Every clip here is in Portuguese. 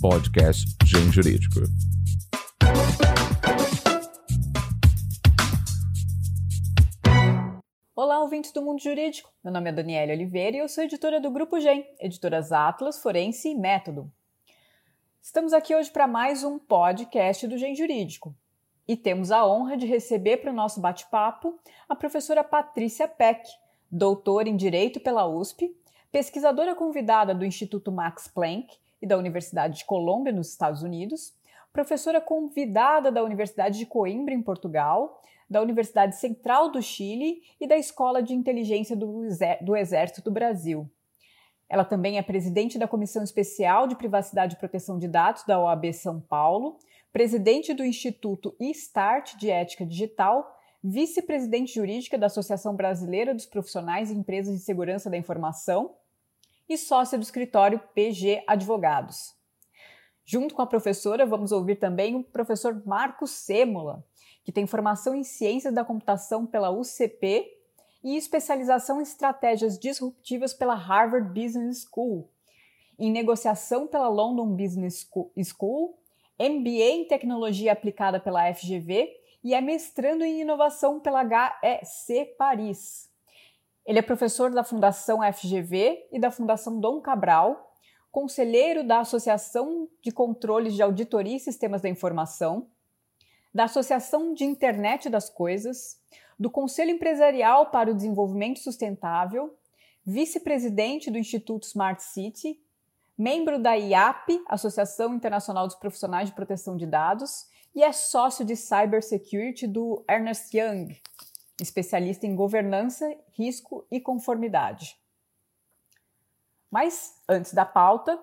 podcast Gen Jurídico. Olá, ouvintes do Mundo Jurídico. Meu nome é Daniela Oliveira e eu sou editora do Grupo Gen, editoras Atlas, Forense e Método. Estamos aqui hoje para mais um podcast do Gen Jurídico. E temos a honra de receber para o nosso bate-papo a professora Patrícia Peck, doutora em Direito pela USP, pesquisadora convidada do Instituto Max Planck e da Universidade de Colômbia, nos Estados Unidos, professora convidada da Universidade de Coimbra, em Portugal, da Universidade Central do Chile e da Escola de Inteligência do, Exército do Brasil. Ela também é presidente da Comissão Especial de Privacidade e Proteção de Dados da OAB São Paulo, presidente do Instituto e-Start de Ética Digital, vice-presidente jurídica da Associação Brasileira dos Profissionais e Empresas de Segurança da Informação e sócia do escritório PG Advogados. Junto com a professora, vamos ouvir também o professor Marcos Sêmola, que tem formação em Ciências da Computação pela UCP e especialização em estratégias disruptivas pela Harvard Business School, em negociação pela London Business School, MBA em Tecnologia Aplicada pela FGV e é mestrando em inovação pela HEC Paris. Ele é professor da Fundação FGV e da Fundação Dom Cabral, conselheiro da Associação de Controles de Auditoria e Sistemas da Informação, da Associação de Internet das Coisas, do Conselho Empresarial para o Desenvolvimento Sustentável, vice-presidente do Instituto Smart City, membro da IAP, Associação Internacional dos Profissionais de Proteção de Dados, e é sócio de Cybersecurity do Ernest Young, especialista em governança, risco e conformidade. Mas, antes da pauta,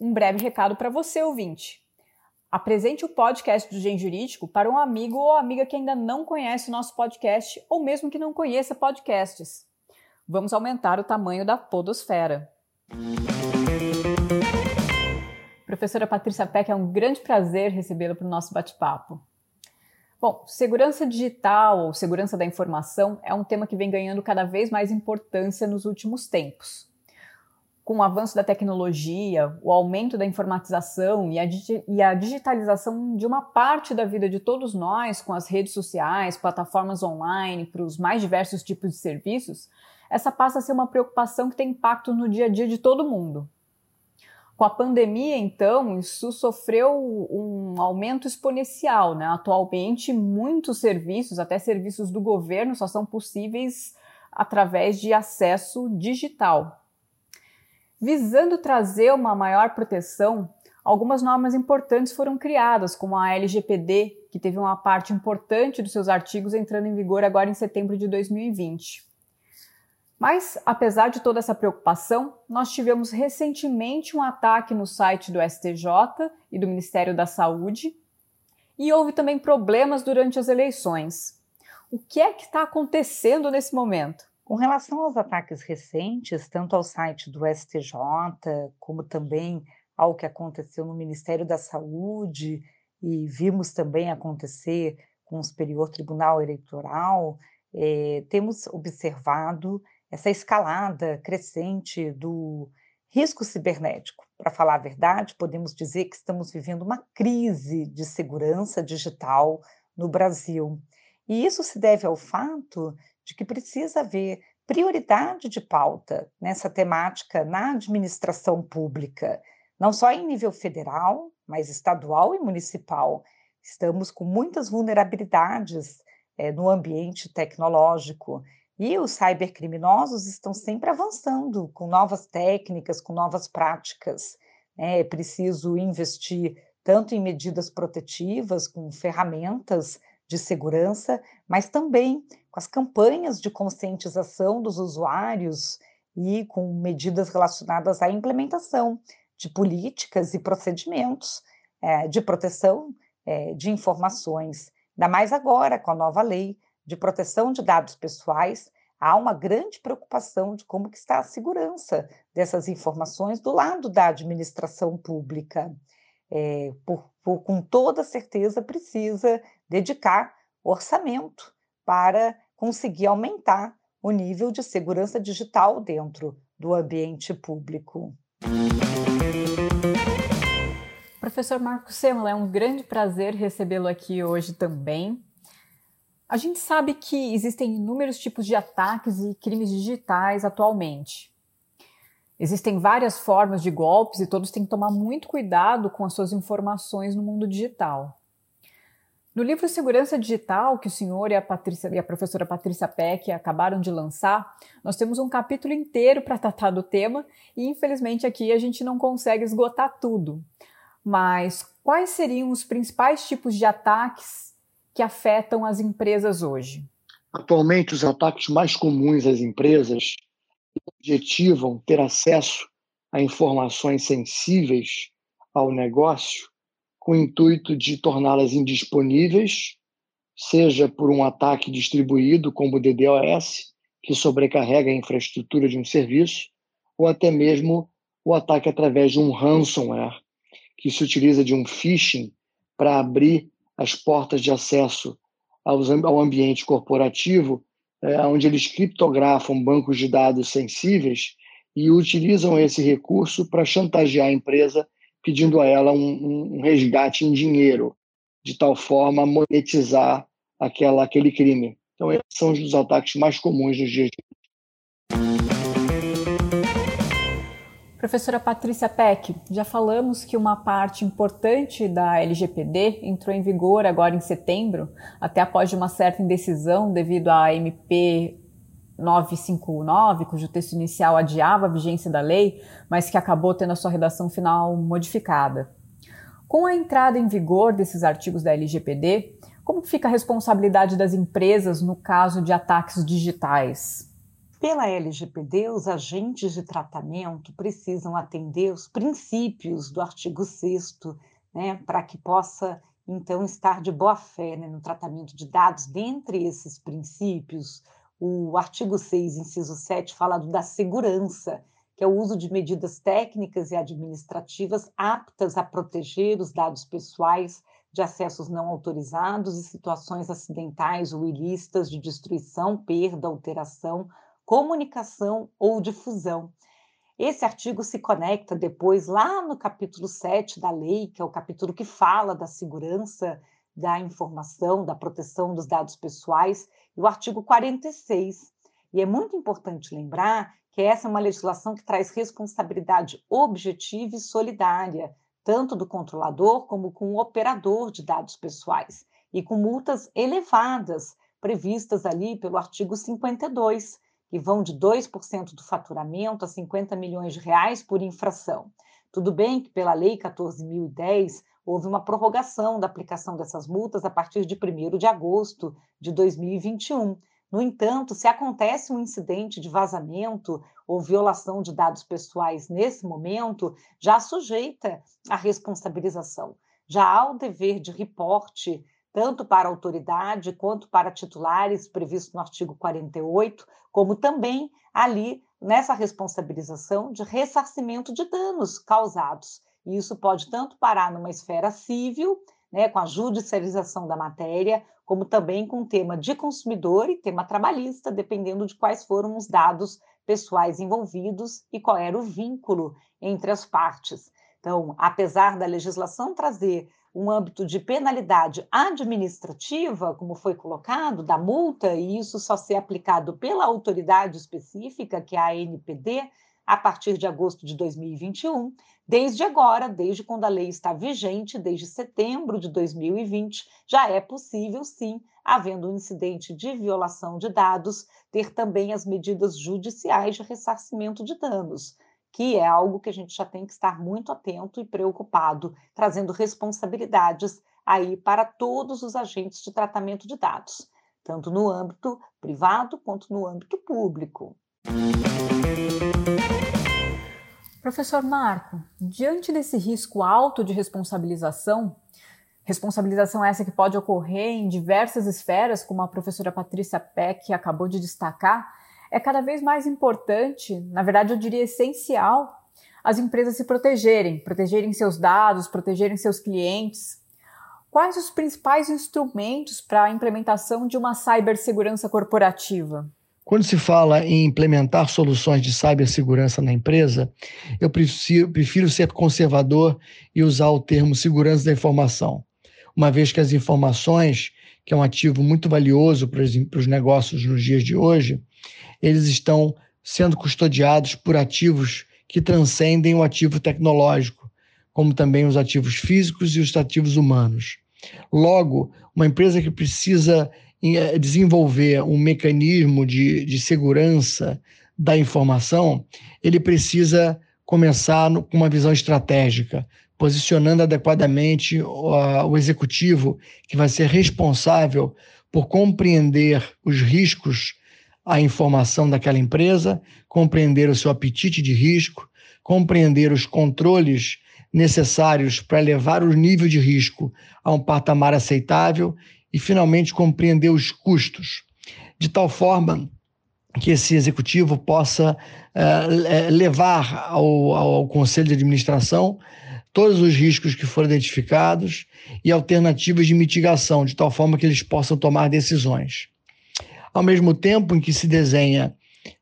um breve recado para você, ouvinte. Apresente o podcast do Gen Jurídico para um amigo ou amiga que ainda não conhece o nosso podcast ou mesmo que não conheça podcasts. Vamos aumentar o tamanho da podosfera. Professora Patrícia Peck, é um grande prazer recebê-la para o nosso bate-papo. Bom, segurança digital ou segurança da informação é um tema que vem ganhando cada vez mais importância nos últimos tempos. Com o avanço da tecnologia, o aumento da informatização e a, e a digitalização de uma parte da vida de todos nós, com as redes sociais, plataformas online, para os mais diversos tipos de serviços, essa passa a ser uma preocupação que tem impacto no dia a dia de todo mundo. Com a pandemia, então, isso sofreu um aumento exponencial. Né? Atualmente, muitos serviços, até serviços do governo, só são possíveis através de acesso digital. Visando trazer uma maior proteção, algumas normas importantes foram criadas, como a LGPD, que teve uma parte importante dos seus artigos entrando em vigor agora em setembro de 2020. Mas, apesar de toda essa preocupação, nós tivemos recentemente um ataque no site do STJ e do Ministério da Saúde, e houve também problemas durante as eleições. O que é que está acontecendo nesse momento? Com relação aos ataques recentes, tanto ao site do STJ, como também ao que aconteceu no Ministério da Saúde, e vimos também acontecer com o Superior Tribunal Eleitoral, eh, temos observado essa escalada crescente do risco cibernético. Para falar a verdade, podemos dizer que estamos vivendo uma crise de segurança digital no Brasil. E isso se deve ao fato de que precisa haver prioridade de pauta nessa temática na administração pública, não só em nível federal, mas estadual e municipal. Estamos com muitas vulnerabilidades é, no ambiente tecnológico e os cybercriminosos estão sempre avançando com novas técnicas, com novas práticas. É preciso investir tanto em medidas protetivas, com ferramentas de segurança, mas também com as campanhas de conscientização dos usuários e com medidas relacionadas à implementação de políticas e procedimentos é, de proteção é, de informações, ainda mais agora com a nova lei de proteção de dados pessoais, há uma grande preocupação de como que está a segurança dessas informações do lado da administração pública. É, por, por, com toda certeza precisa dedicar orçamento para conseguir aumentar o nível de segurança digital dentro do ambiente público. Professor Marco Semla, é um grande prazer recebê-lo aqui hoje também. A gente sabe que existem inúmeros tipos de ataques e crimes digitais atualmente. Existem várias formas de golpes e todos têm que tomar muito cuidado com as suas informações no mundo digital. No livro Segurança Digital, que o senhor e a, Patrícia, e a professora Patrícia Peck acabaram de lançar, nós temos um capítulo inteiro para tratar do tema e, infelizmente, aqui a gente não consegue esgotar tudo. Mas quais seriam os principais tipos de ataques que afetam as empresas hoje? Atualmente, os ataques mais comuns às empresas objetivam ter acesso a informações sensíveis ao negócio com o intuito de torná-las indisponíveis, seja por um ataque distribuído, como o DDoS, que sobrecarrega a infraestrutura de um serviço, ou até mesmo o ataque através de um ransomware, que se utiliza de um phishing para abrir as portas de acesso ao ambiente corporativo, é, onde eles criptografam bancos de dados sensíveis e utilizam esse recurso para chantagear a empresa, pedindo a ela um, um resgate em dinheiro, de tal forma a monetizar aquela, aquele crime. Então, esses são os ataques mais comuns nos dias de hoje. Professora Patrícia Peck, já falamos que uma parte importante da LGPD entrou em vigor agora em setembro, até após uma certa indecisão devido à MP 959, cujo texto inicial adiava a vigência da lei, mas que acabou tendo a sua redação final modificada. Com a entrada em vigor desses artigos da LGPD, como fica a responsabilidade das empresas no caso de ataques digitais? Pela LGPD, os agentes de tratamento precisam atender os princípios do artigo 6 né, para que possa, então, estar de boa fé né, no tratamento de dados. Dentre esses princípios, o artigo 6, inciso 7, fala da segurança, que é o uso de medidas técnicas e administrativas aptas a proteger os dados pessoais de acessos não autorizados e situações acidentais ou ilícitas de destruição, perda, alteração comunicação ou difusão. Esse artigo se conecta depois lá no capítulo 7 da lei, que é o capítulo que fala da segurança da informação, da proteção dos dados pessoais, e o artigo 46. E é muito importante lembrar que essa é uma legislação que traz responsabilidade objetiva e solidária, tanto do controlador como com o operador de dados pessoais, e com multas elevadas previstas ali pelo artigo 52, que vão de 2% do faturamento a 50 milhões de reais por infração. Tudo bem que pela Lei 14.010 houve uma prorrogação da aplicação dessas multas a partir de 1 de agosto de 2021. No entanto, se acontece um incidente de vazamento ou violação de dados pessoais nesse momento, já sujeita à responsabilização. Já há o dever de reporte tanto para autoridade quanto para titulares, previsto no artigo 48, como também ali nessa responsabilização de ressarcimento de danos causados. E isso pode tanto parar numa esfera civil, né, com a judicialização da matéria, como também com o tema de consumidor e tema trabalhista, dependendo de quais foram os dados pessoais envolvidos e qual era o vínculo entre as partes. Então, apesar da legislação trazer um âmbito de penalidade administrativa, como foi colocado, da multa, e isso só ser aplicado pela autoridade específica, que é a ANPD, a partir de agosto de 2021. Desde agora, desde quando a lei está vigente, desde setembro de 2020, já é possível, sim, havendo um incidente de violação de dados, ter também as medidas judiciais de ressarcimento de danos que é algo que a gente já tem que estar muito atento e preocupado, trazendo responsabilidades aí para todos os agentes de tratamento de dados, tanto no âmbito privado quanto no âmbito público. Professor Marco, diante desse risco alto de responsabilização, responsabilização essa que pode ocorrer em diversas esferas, como a professora Patrícia Peck acabou de destacar, é cada vez mais importante, na verdade eu diria essencial, as empresas se protegerem, protegerem seus dados, protegerem seus clientes. Quais os principais instrumentos para a implementação de uma cibersegurança corporativa? Quando se fala em implementar soluções de cibersegurança na empresa, eu prefiro, prefiro ser conservador e usar o termo segurança da informação, uma vez que as informações, que é um ativo muito valioso para os negócios nos dias de hoje, eles estão sendo custodiados por ativos que transcendem o ativo tecnológico, como também os ativos físicos e os ativos humanos. Logo, uma empresa que precisa eh, desenvolver um mecanismo de, de segurança da informação, ele precisa começar com uma visão estratégica, posicionando adequadamente o executivo que vai ser responsável por compreender os riscos à informação daquela empresa, compreender o seu apetite de risco, compreender os controles necessários para levar o nível de risco a um patamar aceitável e, finalmente, compreender os custos, de tal forma que esse executivo possa uh, levar ao, ao conselho de administração todos os riscos que foram identificados e alternativas de mitigação, de tal forma que eles possam tomar decisões. Ao mesmo tempo em que se desenha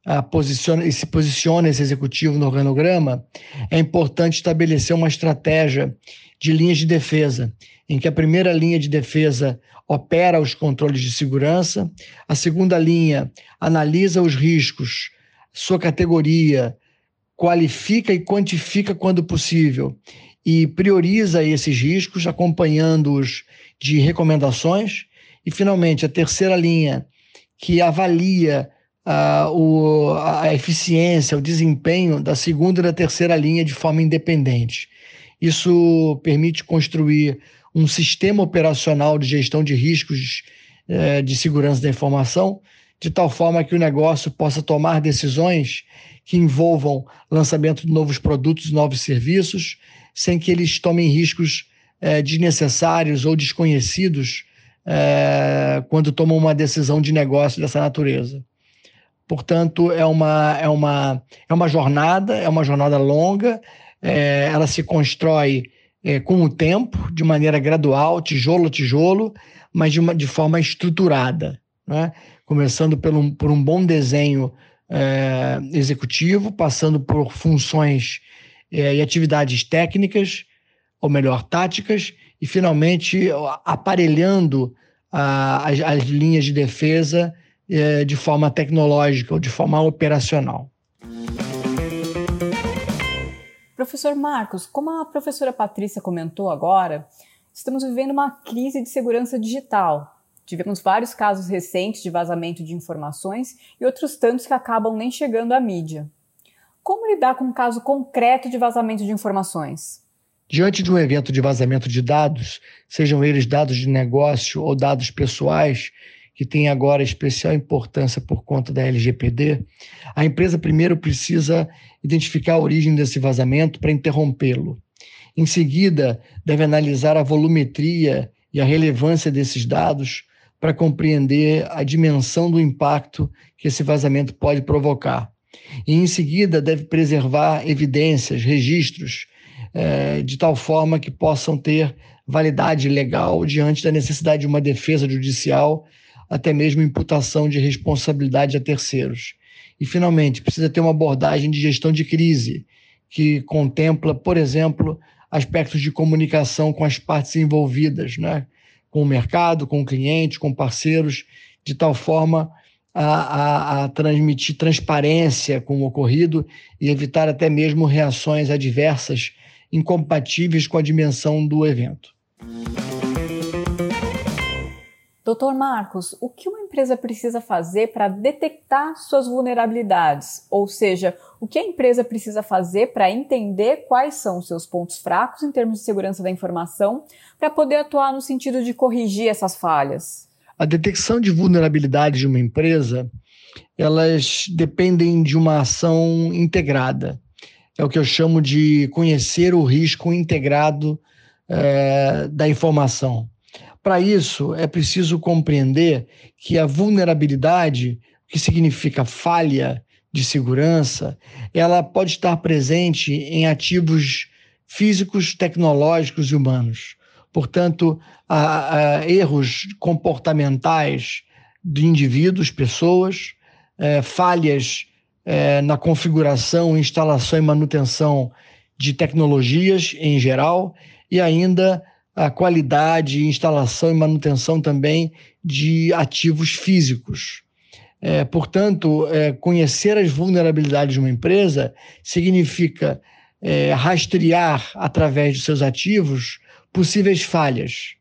uh, posiciona, e se posiciona esse executivo no organograma, é importante estabelecer uma estratégia de linhas de defesa, em que a primeira linha de defesa opera os controles de segurança, a segunda linha analisa os riscos, sua categoria, qualifica e quantifica quando possível e prioriza esses riscos, acompanhando-os de recomendações. E, finalmente, a terceira linha, que avalia uh, o, a eficiência, o desempenho da segunda e da terceira linha de forma independente. Isso permite construir um sistema operacional de gestão de riscos uh, de segurança da informação, de tal forma que o negócio possa tomar decisões que envolvam lançamento de novos produtos, novos serviços, sem que eles tomem riscos uh, desnecessários ou desconhecidos é, quando tomam uma decisão de negócio dessa natureza. Portanto, é uma, é uma, é uma jornada, é uma jornada longa, é, ela se constrói é, com o tempo, de maneira gradual, tijolo a tijolo, mas de, uma, de forma estruturada. Né? Começando pelo, por um bom desenho é, executivo, passando por funções é, e atividades técnicas, ou melhor, táticas, e finalmente aparelhando as, as, linhas de defesa é, de forma tecnológica ou de forma operacional. Professor Marcos, como a professora Patrícia comentou agora, estamos vivendo uma crise de segurança digital. Tivemos vários casos recentes de vazamento de informações e outros tantos que acabam nem chegando à mídia. Como lidar com um caso concreto de vazamento de informações? Diante de um evento de vazamento de dados, sejam eles dados de negócio ou dados pessoais, que tem agora especial importância por conta da LGPD, a empresa primeiro precisa identificar a origem desse vazamento para interrompê-lo. Em seguida, deve analisar a volumetria e a relevância desses dados para compreender a dimensão do impacto que esse vazamento pode provocar. E, em seguida, deve preservar evidências, registros é, de tal forma que possam ter validade legal diante da necessidade de uma defesa judicial, até mesmo imputação de responsabilidade a terceiros. E, finalmente, precisa ter uma abordagem de gestão de crise, que contempla, por exemplo, aspectos de comunicação com as partes envolvidas, né? com o mercado, com o cliente, com parceiros, de tal forma a, a, a, transmitir transparência com o ocorrido e evitar até mesmo reações adversas incompatíveis com a dimensão do evento. Doutor Marcos, o que uma empresa precisa fazer para detectar suas vulnerabilidades? Ou seja, o que a empresa precisa fazer para entender quais são os seus pontos fracos em termos de segurança da informação, para poder atuar no sentido de corrigir essas falhas? A detecção de vulnerabilidades de uma empresa, elas dependem de uma ação integrada é o que eu chamo de conhecer o risco integrado é, da informação. Para isso, é preciso compreender que a vulnerabilidade, que significa falha de segurança, ela pode estar presente em ativos físicos, tecnológicos e humanos. Portanto, há, há erros comportamentais de indivíduos, pessoas, é, falhas é, na configuração, instalação e manutenção de tecnologias em geral e ainda a qualidade, instalação e manutenção também de ativos físicos. É, portanto, é, conhecer as vulnerabilidades de uma empresa significa é, rastrear através de seus ativos possíveis falhas.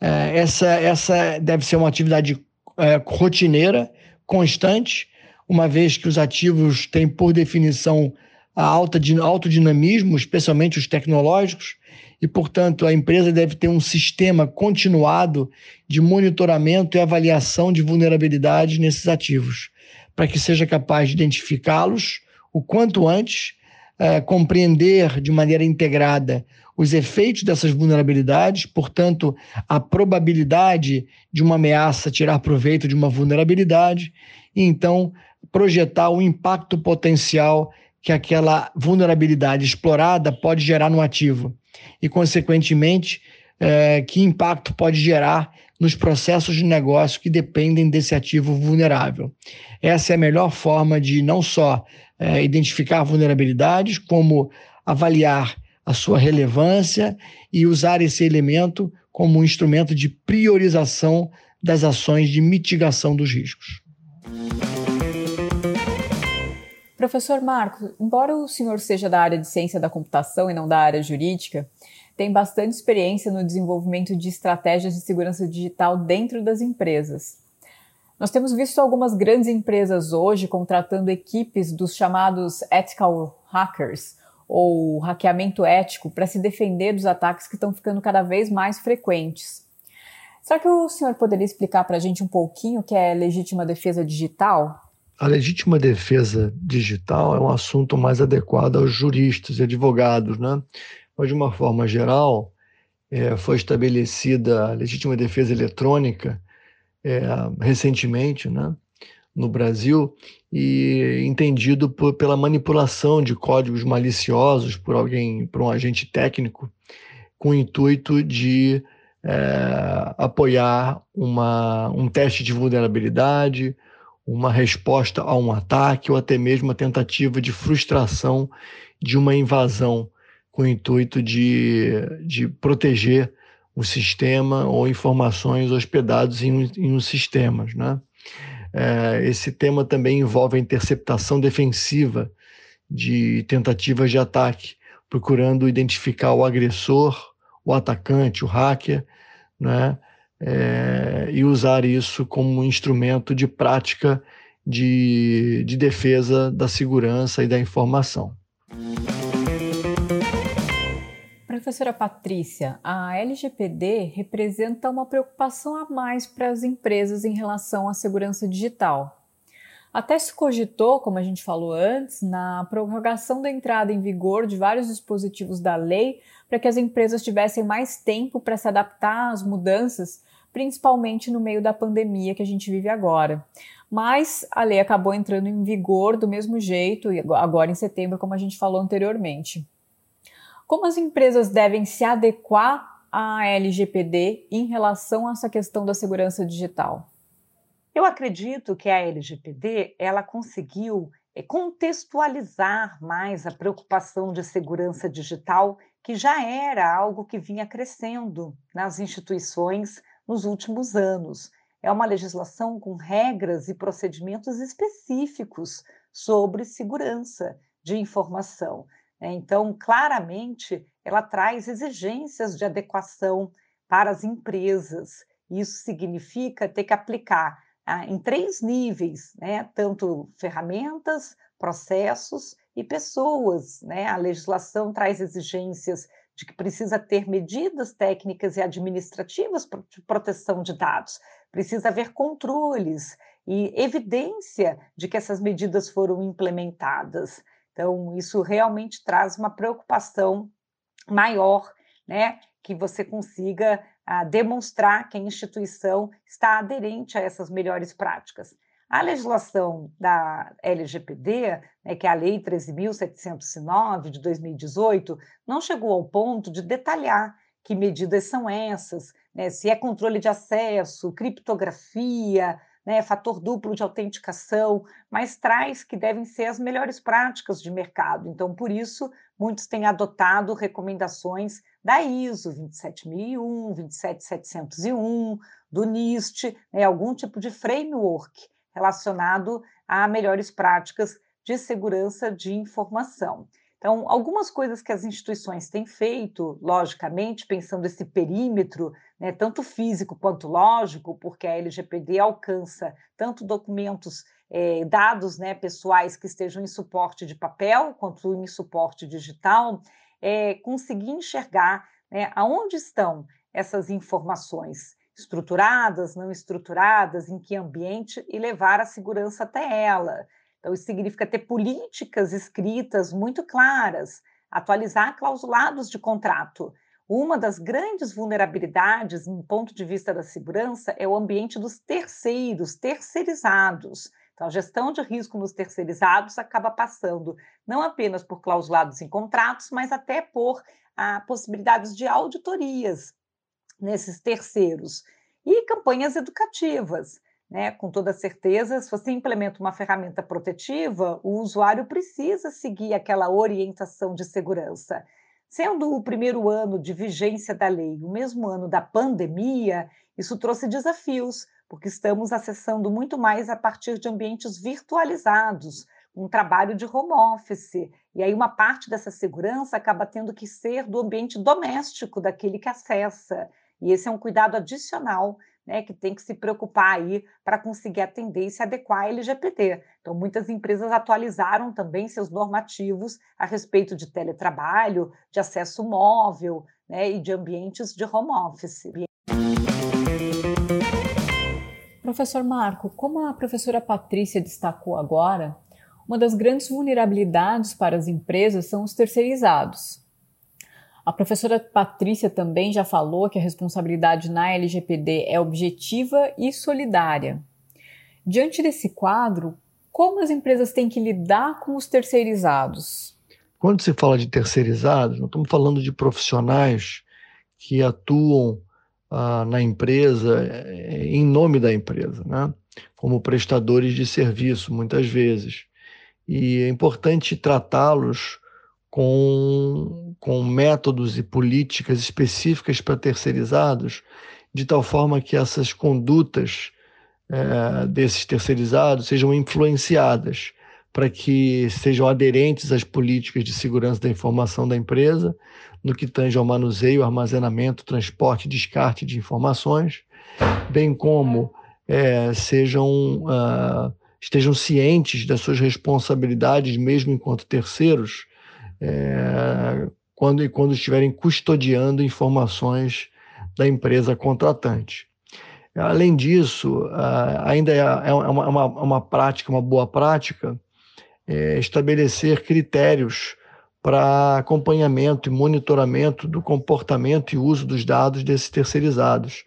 É, essa, essa deve ser uma atividade é, rotineira, constante, uma vez que os ativos têm, por definição, a alta, alto dinamismo, especialmente os tecnológicos, e, portanto, a empresa deve ter um sistema continuado de monitoramento e avaliação de vulnerabilidades nesses ativos, para que seja capaz de identificá-los o quanto antes, é, compreender de maneira integrada os efeitos dessas vulnerabilidades, portanto, a probabilidade de uma ameaça tirar proveito de uma vulnerabilidade, e então projetar o impacto potencial que aquela vulnerabilidade explorada pode gerar no ativo e, consequentemente, é, que impacto pode gerar nos processos de negócio que dependem desse ativo vulnerável. Essa é a melhor forma de não só é, identificar vulnerabilidades, como avaliar a sua relevância e usar esse elemento como um instrumento de priorização das ações de mitigação dos riscos. Professor Marcos, embora o senhor seja da área de ciência da computação e não da área jurídica, tem bastante experiência no desenvolvimento de estratégias de segurança digital dentro das empresas. Nós temos visto algumas grandes empresas hoje contratando equipes dos chamados ethical hackers, ou hackeamento ético, para se defender dos ataques que estão ficando cada vez mais frequentes. Será que o senhor poderia explicar para a gente um pouquinho o que é legítima defesa digital? A legítima defesa digital é um assunto mais adequado aos juristas e advogados, né? Mas, de uma forma geral, é, foi estabelecida a legítima defesa eletrônica é, recentemente, né? no Brasil e entendido por, pela manipulação de códigos maliciosos por alguém, por um agente técnico, com o intuito de é, apoiar uma, um teste de vulnerabilidade, uma resposta a um ataque ou até mesmo a tentativa de frustração de uma invasão com o intuito de, de proteger o sistema ou informações hospedados em, em um sistemas, né? É, esse tema também envolve a interceptação defensiva de tentativas de ataque, procurando identificar o agressor, o atacante, o hacker, né? É, e usar isso como um instrumento de prática de, de defesa da segurança e da informação. Professora Patrícia, a LGPD representa uma preocupação a mais para as empresas em relação à segurança digital. Até se cogitou, como a gente falou antes, na prorrogação da entrada em vigor de vários dispositivos da lei para que as empresas tivessem mais tempo para se adaptar às mudanças principalmente no meio da pandemia que a gente vive agora. Mas a lei acabou entrando em vigor do mesmo jeito, agora em setembro, como a gente falou anteriormente. Como as empresas devem se adequar à LGPD em relação a essa questão da segurança digital? Eu acredito que a LGPD ela conseguiu eh, contextualizar mais a preocupação de segurança digital, que já era algo que vinha crescendo nas instituições nos últimos anos. É uma legislação com regras e procedimentos específicos sobre segurança de informação. Né? Então, claramente, ela traz exigências de adequação para as empresas. Isso significa ter que aplicar ah, em três níveis, né? tanto ferramentas, processos e pessoas. Né? A legislação traz exigências de que precisa ter medidas técnicas e administrativas de proteção de dados, precisa haver controles e evidência de que essas medidas foram implementadas. Então, isso realmente traz uma preocupação maior, né? Que você consiga ah, demonstrar que a instituição está aderente a essas melhores práticas. A legislação da LGPD, né, que é a Lei 13.709 de 2018, não chegou ao ponto de detalhar que medidas são essas, né, se é controle de acesso, criptografia, né, fator duplo de autenticação, mas traz que devem ser as melhores práticas de mercado. Então, por isso, muitos têm adotado recomendações da ISO 27001, 27701, do NIST, né, algum tipo de framework relacionado a melhores práticas de segurança de informação. Então, algumas coisas que as instituições têm feito, logicamente, pensando esse perímetro, né, tanto físico quanto lógico, porque a LGPD alcança tanto documentos, eh, dados né, pessoais que estejam em suporte de papel, quanto em suporte digital, é conseguir enxergar né, aonde estão essas informações estruturadas, não estruturadas, em que ambiente, e levar a segurança até ela. Então, isso significa ter políticas escritas muito claras, atualizar clausulados de contrato. Uma das grandes vulnerabilidades, no ponto de vista da segurança, é o ambiente dos terceiros, terceirizados. Então, a gestão de risco nos terceirizados acaba passando não apenas por clausulados em contratos, mas até por ah, possibilidades de auditorias nesses terceiros e campanhas educativas. Né? Com toda certeza, se você implementa uma ferramenta protetiva, o usuário precisa seguir aquela orientação de segurança. Sendo o primeiro ano de vigência da lei o mesmo ano da pandemia, isso trouxe desafios, porque estamos acessando muito mais a partir de ambientes virtualizados, um trabalho de home office. E aí, uma parte dessa segurança acaba tendo que ser do ambiente doméstico daquele que acessa. E esse é um cuidado adicional né, que tem que se preocupar aí para conseguir atender e se adequar à LGPD. Então, muitas empresas atualizaram também seus normativos a respeito de teletrabalho, de acesso móvel né, e de ambientes de home office. Professor Marco, como a professora Patrícia destacou agora, uma das grandes vulnerabilidades para as empresas são os terceirizados. A professora Patrícia também já falou que a responsabilidade na LGPD é objetiva e solidária. Diante desse quadro, como as empresas têm que lidar com os terceirizados? Quando se fala de terceirizados, nós estamos falando de profissionais que atuam ah, na empresa eh, em nome da empresa, né? como prestadores de serviço, muitas vezes. E é importante tratá-los com, com métodos e políticas específicas para terceirizados, de tal forma que essas condutas é, desses terceirizados sejam influenciadas para que sejam aderentes às políticas de segurança da informação da empresa, no que tange ao manuseio, armazenamento, transporte e descarte de informações, bem como é, sejam uh, estejam cientes das suas responsabilidades, mesmo enquanto terceiros, é, quando e quando estiverem custodiando informações da empresa contratante. Além disso, ainda é, é uma, uma, uma prática, uma boa prática, é estabelecer critérios para acompanhamento e monitoramento do comportamento e uso dos dados desses terceirizados,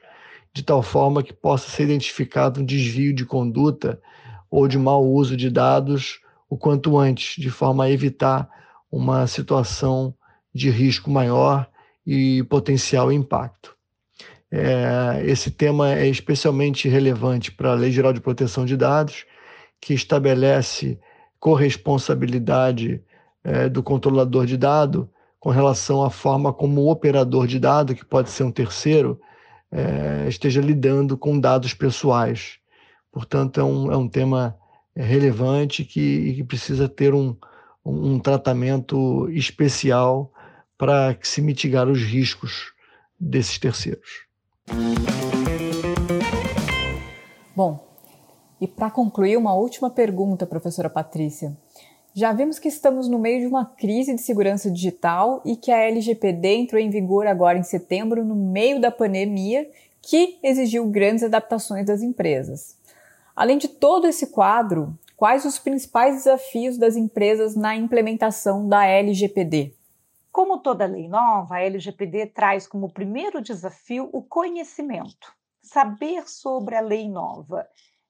de tal forma que possa ser identificado um desvio de conduta ou de mau uso de dados o quanto antes, de forma a evitar uma situação de risco maior e potencial impacto. É, esse tema é especialmente relevante para a Lei Geral de Proteção de Dados, que estabelece corresponsabilidade é, do controlador de dado com relação à forma como o operador de dado, que pode ser um terceiro, é, esteja lidando com dados pessoais. Portanto, é um, é um tema relevante que, que precisa ter um, um tratamento especial para se mitigar os riscos desses terceiros. Bom, e para concluir, uma última pergunta, professora Patrícia. Já vimos que estamos no meio de uma crise de segurança digital e que a LGPD entrou em vigor agora em setembro, no meio da pandemia, que exigiu grandes adaptações das empresas. Além de todo esse quadro, quais os principais desafios das empresas na implementação da LGPD? Como toda lei nova, a LGPD traz como primeiro desafio o conhecimento, saber sobre a lei nova.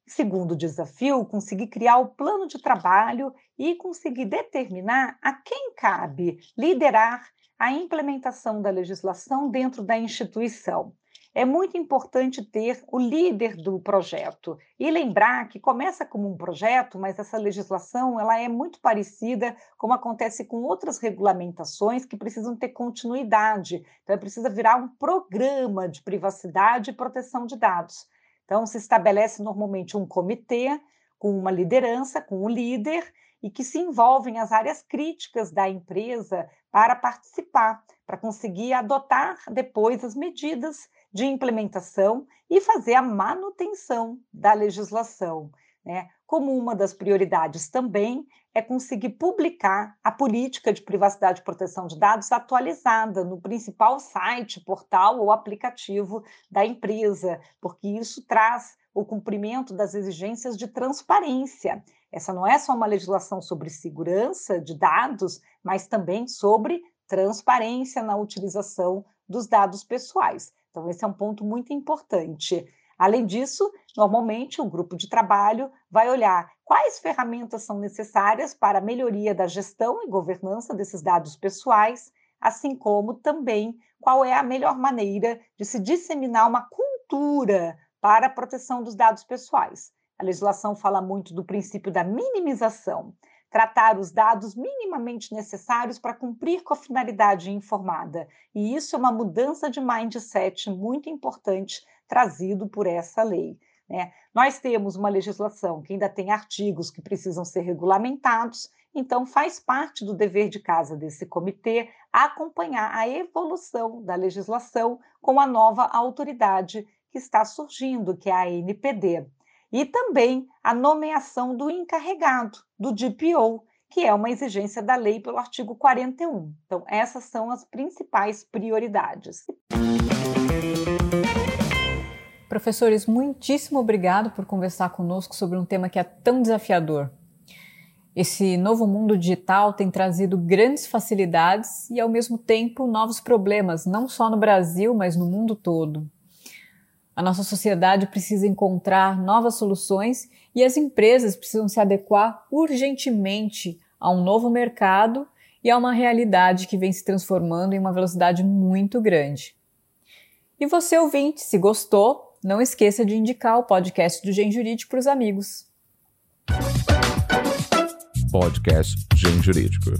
Segundo desafio, conseguir criar o plano de trabalho e conseguir determinar a quem cabe liderar a implementação da legislação dentro da instituição. É muito importante ter o líder do projeto e lembrar que começa como um projeto, mas essa legislação ela é muito parecida como acontece com outras regulamentações que precisam ter continuidade. Então, precisa virar um programa de privacidade e proteção de dados. Então, se estabelece normalmente um comitê com uma liderança, com um líder, e que se envolvem as áreas críticas da empresa para participar, para conseguir adotar depois as medidas de implementação e fazer a manutenção da legislação. Né? Como uma das prioridades também é conseguir publicar a política de privacidade e proteção de dados atualizada no principal site, portal ou aplicativo da empresa, porque isso traz o cumprimento das exigências de transparência. Essa não é só uma legislação sobre segurança de dados, mas também sobre transparência na utilização dos dados pessoais. Então, esse é um ponto muito importante. Além disso, normalmente um grupo de trabalho vai olhar quais ferramentas são necessárias para a melhoria da gestão e governança desses dados pessoais, assim como também qual é a melhor maneira de se disseminar uma cultura para a proteção dos dados pessoais. A legislação fala muito do princípio da minimização, tratar os dados minimamente necessários para cumprir com a finalidade informada. E isso é uma mudança de mindset muito importante trazido por essa lei. Né? Nós temos uma legislação que ainda tem artigos que precisam ser regulamentados, então faz parte do dever de casa desse comitê acompanhar a evolução da legislação com a nova autoridade que está surgindo, que é a NPD. E também a nomeação do encarregado, do DPO, que é uma exigência da lei pelo artigo 41. Então, essas são as principais prioridades. Professores, muitíssimo obrigado por conversar conosco sobre um tema que é tão desafiador. Esse novo mundo digital tem trazido grandes facilidades e, ao mesmo tempo, novos problemas, não só no Brasil, mas no mundo todo. A nossa sociedade precisa encontrar novas soluções e as empresas precisam se adequar urgentemente a um novo mercado e a uma realidade que vem se transformando em uma velocidade muito grande. E você, ouvinte, se gostou, não esqueça de indicar o podcast do Gen Jurídico para os amigos. Podcast Gen Jurídico.